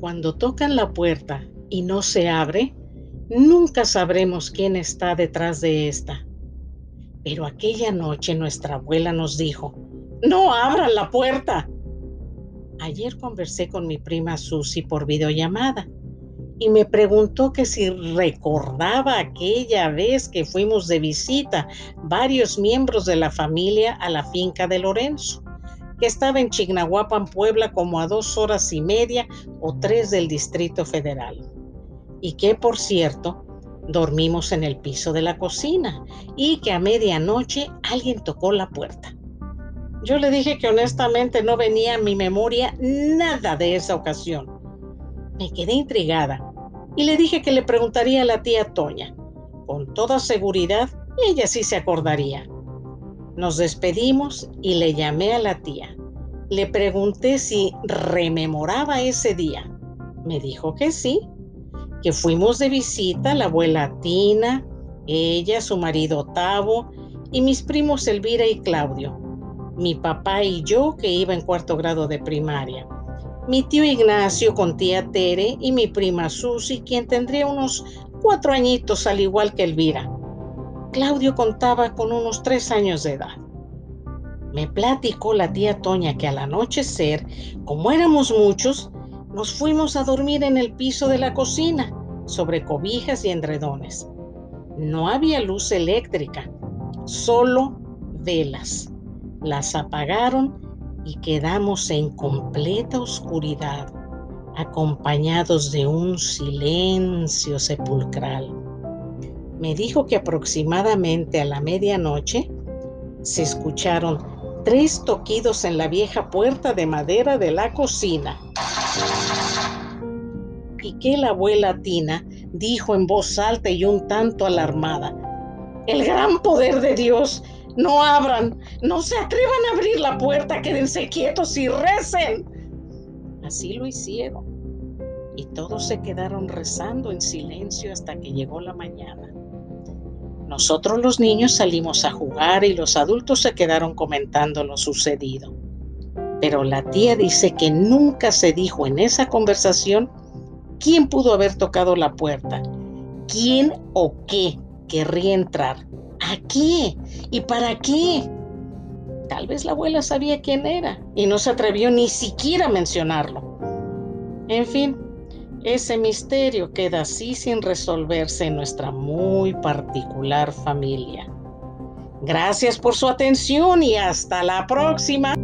Cuando tocan la puerta y no se abre, nunca sabremos quién está detrás de esta. Pero aquella noche nuestra abuela nos dijo, no abran la puerta. Ayer conversé con mi prima Susi por videollamada y me preguntó que si recordaba aquella vez que fuimos de visita varios miembros de la familia a la finca de Lorenzo, que estaba en Chignahuapan, Puebla, como a dos horas y media o tres del Distrito Federal. Y que, por cierto, dormimos en el piso de la cocina y que a medianoche alguien tocó la puerta. Yo le dije que honestamente no venía a mi memoria nada de esa ocasión. Me quedé intrigada y le dije que le preguntaría a la tía Toña. Con toda seguridad, ella sí se acordaría. Nos despedimos y le llamé a la tía. Le pregunté si rememoraba ese día. Me dijo que sí, que fuimos de visita la abuela Tina, ella, su marido Tavo y mis primos Elvira y Claudio, mi papá y yo que iba en cuarto grado de primaria mi tío Ignacio con tía Tere y mi prima Susi, quien tendría unos cuatro añitos al igual que Elvira. Claudio contaba con unos tres años de edad. Me platicó la tía Toña que al anochecer, como éramos muchos, nos fuimos a dormir en el piso de la cocina, sobre cobijas y endredones. No había luz eléctrica, solo velas. Las apagaron y quedamos en completa oscuridad, acompañados de un silencio sepulcral. Me dijo que aproximadamente a la medianoche se escucharon tres toquidos en la vieja puerta de madera de la cocina. Y que la abuela Tina dijo en voz alta y un tanto alarmada, el gran poder de Dios no abran, no se atrevan a abrir la puerta, quédense quietos y recen. Así lo hicieron. Y todos se quedaron rezando en silencio hasta que llegó la mañana. Nosotros los niños salimos a jugar y los adultos se quedaron comentando lo sucedido. Pero la tía dice que nunca se dijo en esa conversación quién pudo haber tocado la puerta, quién o qué querría entrar ¿A qué? ¿Y para qué? Tal vez la abuela sabía quién era y no se atrevió ni siquiera a mencionarlo. En fin, ese misterio queda así sin resolverse en nuestra muy particular familia. Gracias por su atención y hasta la próxima.